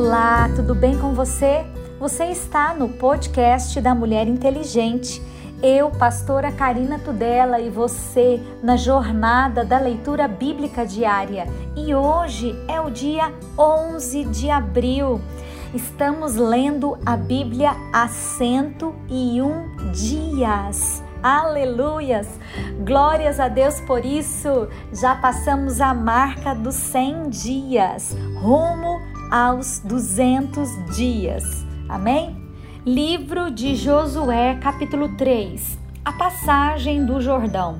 Olá, tudo bem com você? Você está no podcast da Mulher Inteligente. Eu, pastora Karina Tudela, e você na jornada da leitura bíblica diária. E hoje é o dia 11 de abril. Estamos lendo a Bíblia há 101 dias. Aleluias! Glórias a Deus por isso. Já passamos a marca dos 100 dias, rumo aos 200 dias. Amém? Livro de Josué, capítulo 3. A passagem do Jordão.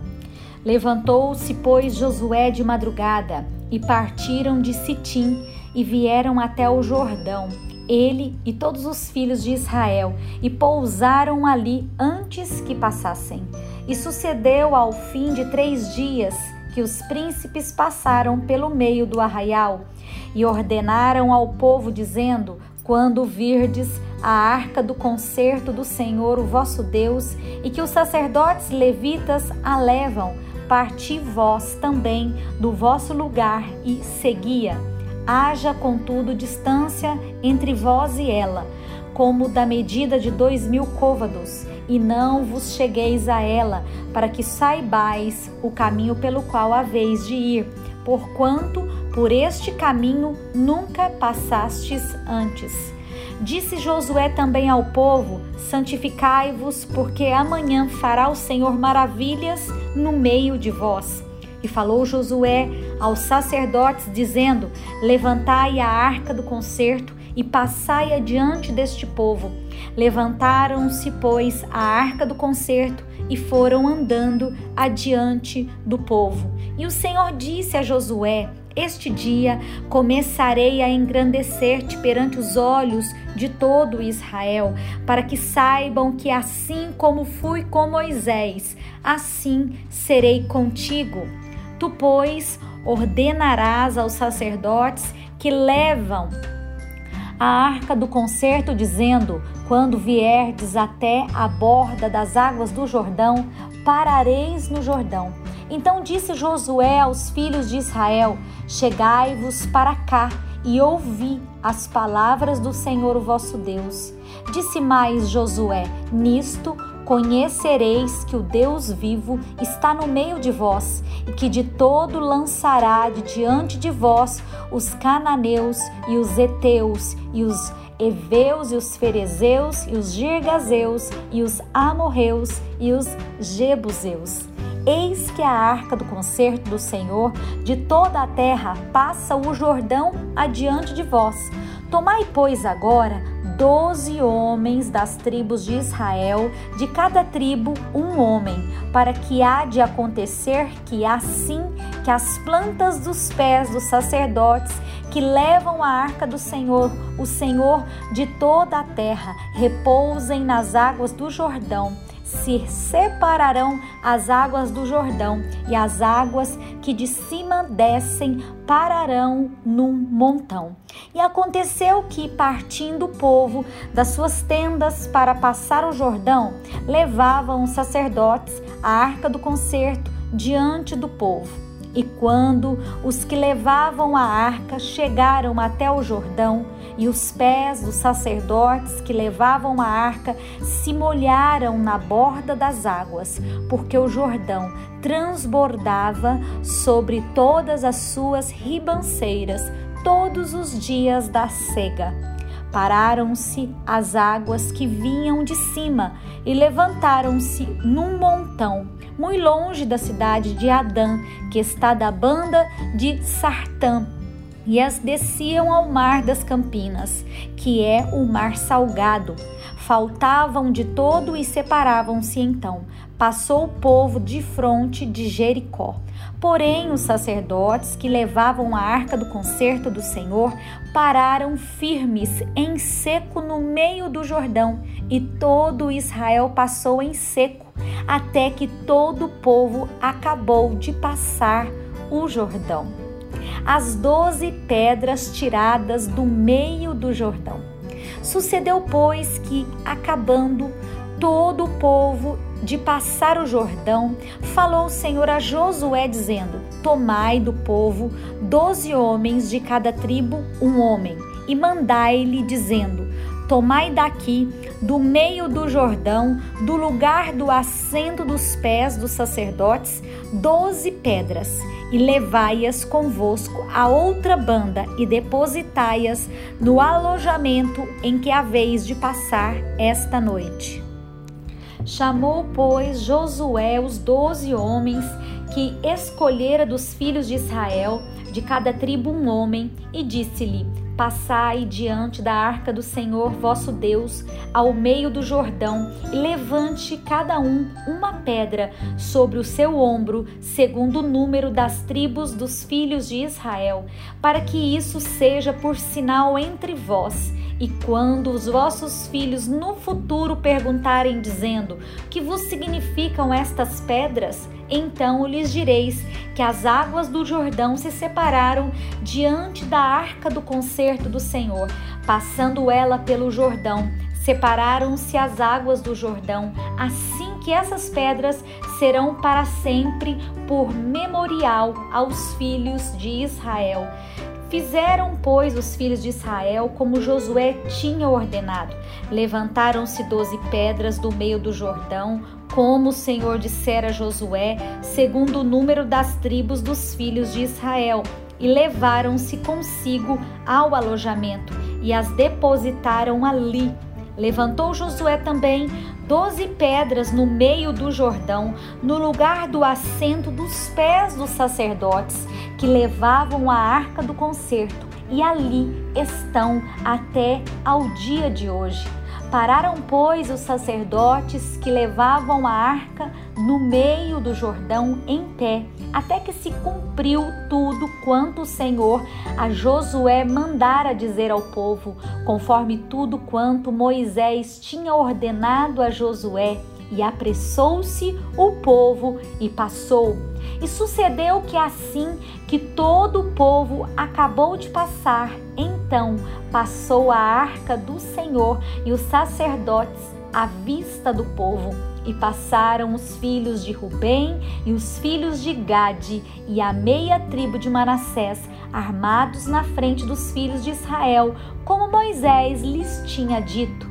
Levantou-se, pois, Josué de madrugada, e partiram de Sitim e vieram até o Jordão, ele e todos os filhos de Israel, e pousaram ali antes que passassem. E sucedeu ao fim de três dias que os príncipes passaram pelo meio do arraial e ordenaram ao povo, dizendo: Quando virdes a arca do concerto do Senhor, o vosso Deus, e que os sacerdotes levitas a levam, parti vós também do vosso lugar e seguia. Haja, contudo, distância entre vós e ela, como da medida de dois mil côvados, e não vos chegueis a ela, para que saibais o caminho pelo qual haveis de ir, porquanto por este caminho nunca passastes antes. Disse Josué também ao povo: Santificai-vos, porque amanhã fará o Senhor maravilhas no meio de vós. E falou Josué aos sacerdotes, dizendo: Levantai a arca do concerto e passai adiante deste povo. Levantaram-se, pois, a arca do concerto e foram andando adiante do povo. E o Senhor disse a Josué: Este dia começarei a engrandecer-te perante os olhos de todo Israel, para que saibam que assim como fui com Moisés, assim serei contigo. Tu, pois, ordenarás aos sacerdotes que levam a arca do concerto, dizendo: Quando vierdes até a borda das águas do Jordão, parareis no Jordão. Então disse Josué aos filhos de Israel: Chegai-vos para cá e ouvi as palavras do Senhor o vosso Deus. Disse mais Josué: Nisto conhecereis que o Deus vivo está no meio de vós e que de todo lançará de diante de vós os cananeus e os heteus e os heveus e os ferezeus e os girgazeus e os amorreus e os jebuseus. Eis que a arca do concerto do Senhor de toda a terra passa o Jordão adiante de vós. Tomai, pois, agora doze homens das tribos de Israel, de cada tribo um homem, para que há de acontecer que assim que as plantas dos pés dos sacerdotes que levam a arca do Senhor, o Senhor de toda a terra, repousem nas águas do Jordão se separarão as águas do Jordão, e as águas que de cima descem pararão num montão. E aconteceu que, partindo o povo das suas tendas para passar o Jordão, levavam os sacerdotes a arca do concerto diante do povo. E quando os que levavam a arca chegaram até o Jordão, e os pés dos sacerdotes que levavam a arca se molharam na borda das águas, porque o Jordão transbordava sobre todas as suas ribanceiras todos os dias da cega. Pararam-se as águas que vinham de cima e levantaram-se num montão, muito longe da cidade de Adã, que está da banda de Sartã, e as desciam ao mar das Campinas, que é o mar salgado. Faltavam de todo e separavam-se então. Passou o povo de fronte de Jericó. Porém, os sacerdotes que levavam a arca do concerto do Senhor pararam firmes em seco no meio do Jordão, e todo Israel passou em seco, até que todo o povo acabou de passar o Jordão as doze pedras tiradas do meio do Jordão. Sucedeu, pois, que, acabando todo o povo de passar o Jordão, falou o Senhor a Josué, dizendo: Tomai do povo doze homens de cada tribo, um homem, e mandai-lhe, dizendo: Tomai daqui, do meio do Jordão, do lugar do assento dos pés dos sacerdotes, doze pedras, e levai-as convosco a outra banda, e depositai-as no alojamento em que haveis de passar esta noite. Chamou, pois, Josué os doze homens que escolhera dos filhos de Israel, de cada tribo um homem, e disse-lhe: Passai diante da arca do Senhor vosso Deus, ao meio do Jordão, e levante cada um uma pedra sobre o seu ombro, segundo o número das tribos dos filhos de Israel, para que isso seja por sinal entre vós. E quando os vossos filhos no futuro perguntarem, dizendo: Que vos significam estas pedras? Então lhes direis que as águas do Jordão se separaram diante da arca do concerto do Senhor, passando ela pelo Jordão. Separaram-se as águas do Jordão, assim que essas pedras serão para sempre por memorial aos filhos de Israel. Fizeram, pois, os filhos de Israel como Josué tinha ordenado. Levantaram-se doze pedras do meio do Jordão, como o Senhor dissera a Josué, segundo o número das tribos dos filhos de Israel, e levaram-se consigo ao alojamento e as depositaram ali. Levantou Josué também doze pedras no meio do Jordão, no lugar do assento dos pés dos sacerdotes que levavam a arca do concerto, e ali estão até ao dia de hoje. Pararam, pois, os sacerdotes que levavam a arca no meio do Jordão em pé, até que se cumpriu tudo quanto o Senhor a Josué mandara dizer ao povo, conforme tudo quanto Moisés tinha ordenado a Josué. E apressou-se o povo e passou. E sucedeu que assim que todo o povo acabou de passar, então passou a arca do Senhor e os sacerdotes à vista do povo. E passaram os filhos de Rubem e os filhos de Gade e a meia tribo de Manassés, armados na frente dos filhos de Israel, como Moisés lhes tinha dito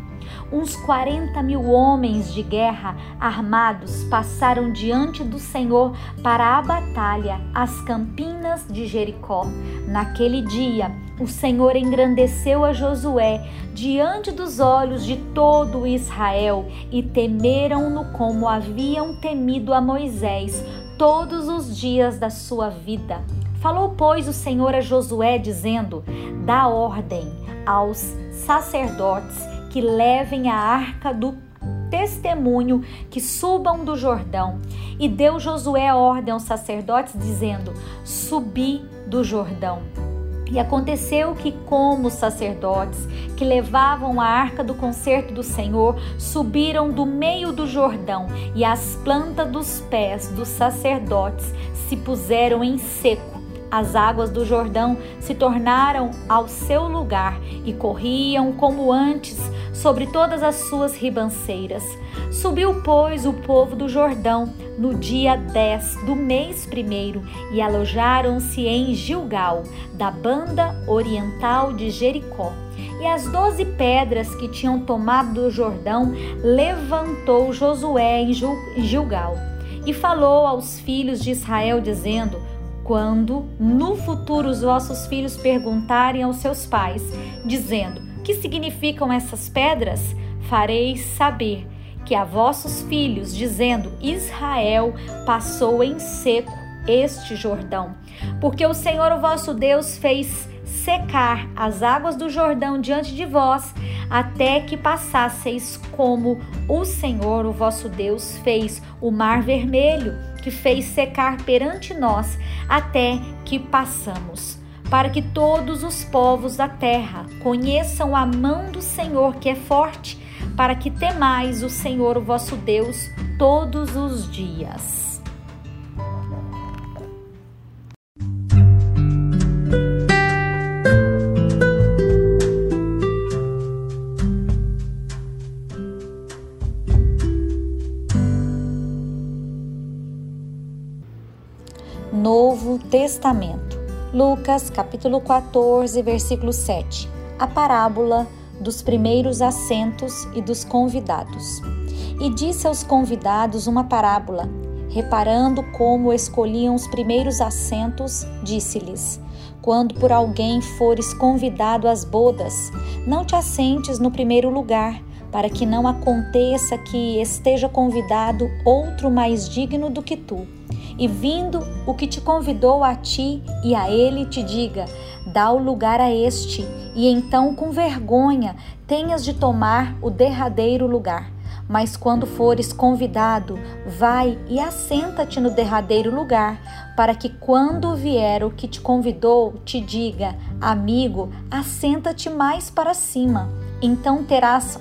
uns 40 mil homens de guerra armados passaram diante do Senhor para a batalha, às campinas de Jericó. Naquele dia, o Senhor engrandeceu a Josué diante dos olhos de todo Israel e temeram-no como haviam temido a Moisés todos os dias da sua vida. Falou, pois, o Senhor a Josué, dizendo: Dá ordem aos sacerdotes que levem a arca do testemunho, que subam do Jordão. E deu Josué ordem aos sacerdotes, dizendo: Subi do Jordão. E aconteceu que, como os sacerdotes que levavam a arca do concerto do Senhor subiram do meio do Jordão, e as plantas dos pés dos sacerdotes se puseram em seco, as águas do Jordão se tornaram ao seu lugar e corriam como antes sobre todas as suas ribanceiras. Subiu, pois, o povo do Jordão no dia 10 do mês primeiro e alojaram-se em Gilgal, da banda oriental de Jericó. E as doze pedras que tinham tomado do Jordão levantou Josué em Gilgal. E falou aos filhos de Israel, dizendo: quando no futuro os vossos filhos perguntarem aos seus pais, dizendo: Que significam essas pedras? Fareis saber que a vossos filhos, dizendo: Israel passou em seco este Jordão, porque o Senhor o vosso Deus fez secar as águas do Jordão diante de vós, até que passasseis como o Senhor, o vosso Deus, fez o mar vermelho, que fez secar perante nós, até que passamos. Para que todos os povos da terra conheçam a mão do Senhor que é forte, para que temais o Senhor, o vosso Deus, todos os dias. Testamento. Lucas capítulo 14, versículo 7. a parábola dos primeiros assentos e dos convidados. E disse aos convidados uma parábola, reparando como escolhiam os primeiros assentos, disse-lhes: Quando por alguém fores convidado às bodas, não te assentes no primeiro lugar, para que não aconteça que esteja convidado outro mais digno do que tu. E vindo o que te convidou a ti e a ele te diga: dá o lugar a este, e então com vergonha tenhas de tomar o derradeiro lugar. Mas quando fores convidado, vai e assenta-te no derradeiro lugar, para que quando vier o que te convidou, te diga: Amigo, assenta-te mais para cima. Então terás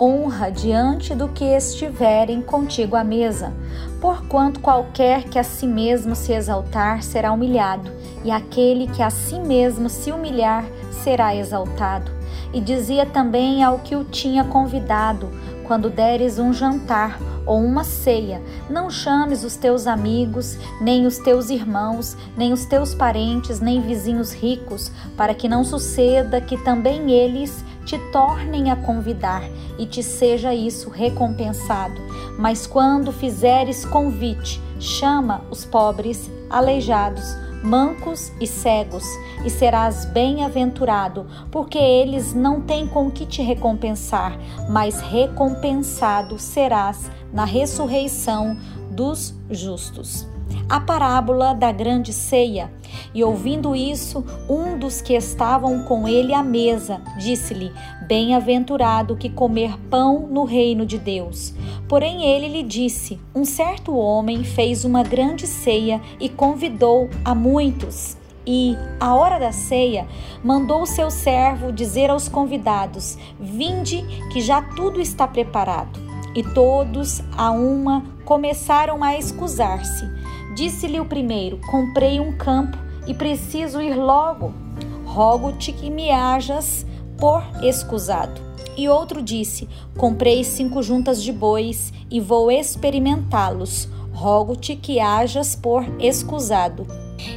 honra diante do que estiverem contigo à mesa. Porquanto qualquer que a si mesmo se exaltar será humilhado, e aquele que a si mesmo se humilhar será exaltado. E dizia também ao que o tinha convidado: quando deres um jantar ou uma ceia, não chames os teus amigos, nem os teus irmãos, nem os teus parentes, nem vizinhos ricos, para que não suceda que também eles te tornem a convidar e te seja isso recompensado. Mas quando fizeres convite, chama os pobres, aleijados, mancos e cegos, e serás bem-aventurado, porque eles não têm com que te recompensar, mas recompensado serás na ressurreição dos justos a parábola da grande ceia. E ouvindo isso, um dos que estavam com ele à mesa disse-lhe: Bem-aventurado que comer pão no reino de Deus. Porém ele lhe disse: Um certo homem fez uma grande ceia e convidou a muitos. E, à hora da ceia, mandou o seu servo dizer aos convidados: Vinde, que já tudo está preparado. E todos, a uma, começaram a excusar-se. Disse-lhe o primeiro: Comprei um campo e preciso ir logo. Rogo-te que me hajas por escusado. E outro disse: Comprei cinco juntas de bois e vou experimentá-los. Rogo-te que hajas por escusado.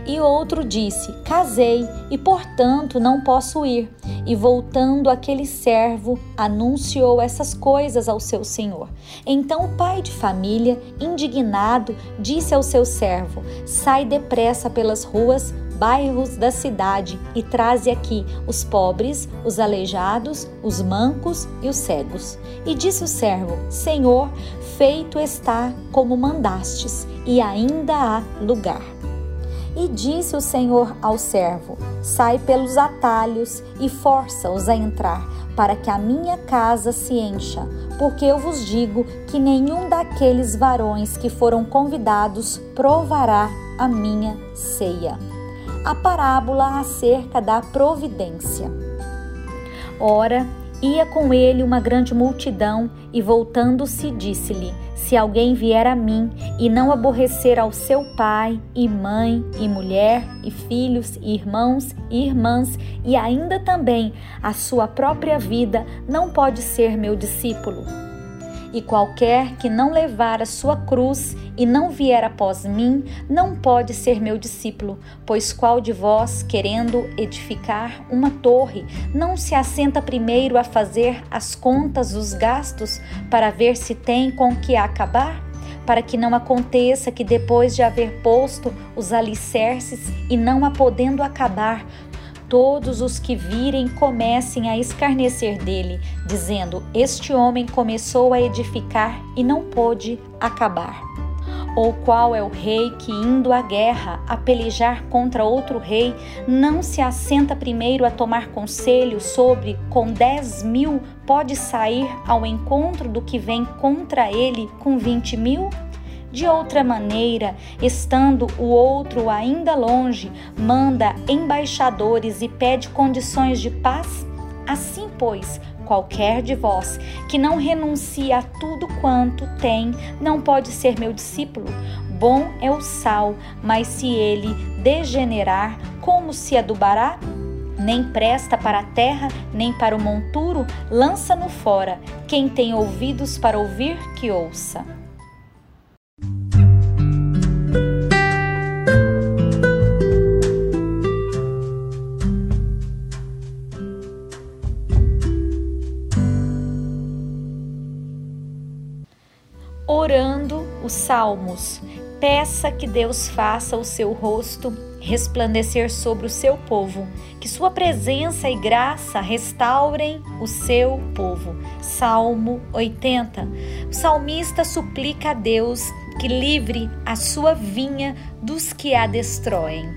E outro disse: Casei e, portanto, não posso ir. E voltando aquele servo, anunciou essas coisas ao seu senhor. Então o pai de família, indignado, disse ao seu servo: Sai depressa pelas ruas, bairros da cidade e traze aqui os pobres, os aleijados, os mancos e os cegos. E disse o servo: Senhor, feito está como mandastes, e ainda há lugar. E disse o Senhor ao servo: Sai pelos atalhos e força-os a entrar, para que a minha casa se encha. Porque eu vos digo que nenhum daqueles varões que foram convidados provará a minha ceia. A parábola acerca da providência. Ora, ia com ele uma grande multidão e voltando-se disse-lhe: se alguém vier a mim e não aborrecer ao seu pai e mãe e mulher e filhos e irmãos e irmãs e ainda também a sua própria vida, não pode ser meu discípulo. E qualquer que não levar a sua cruz e não vier após mim, não pode ser meu discípulo. Pois qual de vós, querendo edificar uma torre, não se assenta primeiro a fazer as contas dos gastos para ver se tem com que acabar? Para que não aconteça que depois de haver posto os alicerces e não a podendo acabar, todos os que virem comecem a escarnecer dele, dizendo: Este homem começou a edificar e não pôde acabar. Ou qual é o rei que, indo à guerra a pelejar contra outro rei, não se assenta primeiro a tomar conselho sobre com dez mil pode sair ao encontro do que vem contra ele com vinte mil? De outra maneira, estando o outro ainda longe, manda embaixadores e pede condições de paz? Assim, pois, qualquer de vós que não renuncia a tudo quanto tem, não pode ser meu discípulo. Bom é o sal, mas se ele degenerar, como se adubará? Nem presta para a terra, nem para o monturo, lança-no fora. Quem tem ouvidos para ouvir, que ouça. Salmos. Peça que Deus faça o seu rosto resplandecer sobre o seu povo, que sua presença e graça restaurem o seu povo. Salmo 80. O salmista suplica a Deus que livre a sua vinha dos que a destroem.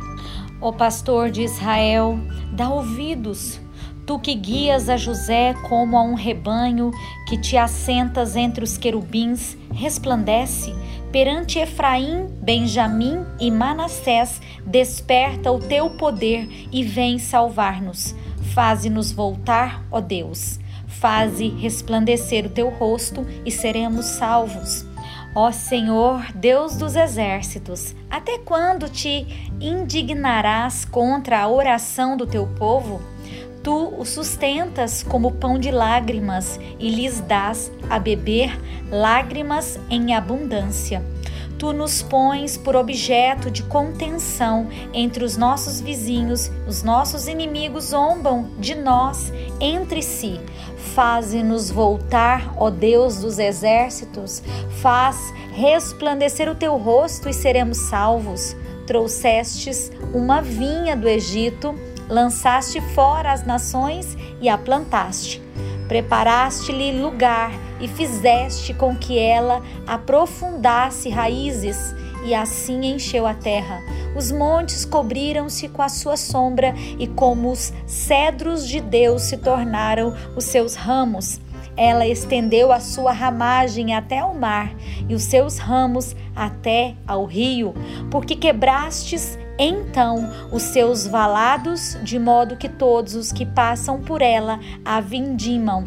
Ó pastor de Israel, dá ouvidos Tu que guias a José como a um rebanho, que te assentas entre os querubins, resplandece. Perante Efraim, Benjamim e Manassés, desperta o teu poder e vem salvar-nos. Faze-nos voltar, ó Deus. Faze resplandecer o teu rosto e seremos salvos. Ó Senhor, Deus dos exércitos, até quando te indignarás contra a oração do teu povo? Tu o sustentas como pão de lágrimas e lhes dás a beber lágrimas em abundância. Tu nos pões por objeto de contenção entre os nossos vizinhos, os nossos inimigos zombam de nós entre si. Faze-nos voltar, ó Deus dos exércitos, faz resplandecer o teu rosto e seremos salvos. Trouxestes uma vinha do Egito lançaste fora as nações e a plantaste. Preparaste-lhe lugar e fizeste com que ela aprofundasse raízes, e assim encheu a terra. Os montes cobriram-se com a sua sombra, e como os cedros de Deus se tornaram os seus ramos. Ela estendeu a sua ramagem até ao mar e os seus ramos até ao rio, porque quebrastes então os seus valados, de modo que todos os que passam por ela a vindimam.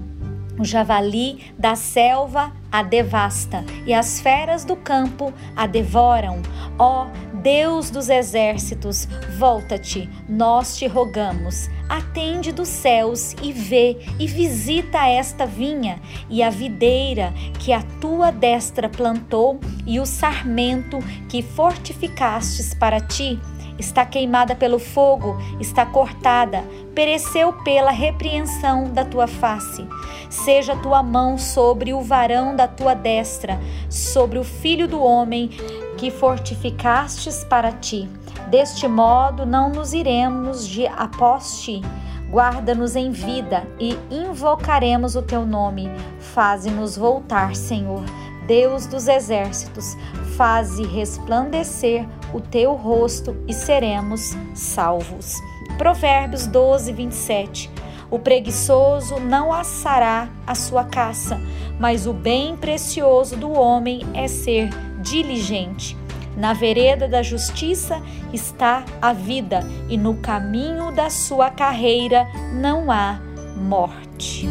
O javali da selva a devasta e as feras do campo a devoram. Ó Deus dos exércitos, volta-te, nós te rogamos. Atende dos céus e vê e visita esta vinha e a videira que a tua destra plantou e o sarmento que fortificastes para ti está queimada pelo fogo, está cortada, pereceu pela repreensão da tua face. Seja tua mão sobre o varão da tua destra, sobre o filho do homem que fortificastes para ti. Deste modo não nos iremos de após ti. Guarda-nos em vida e invocaremos o teu nome. Faze-nos voltar, Senhor. Deus dos exércitos, faze resplandecer o teu rosto e seremos salvos. Provérbios 12, 27. O preguiçoso não assará a sua caça, mas o bem precioso do homem é ser diligente. Na vereda da justiça está a vida, e no caminho da sua carreira não há morte.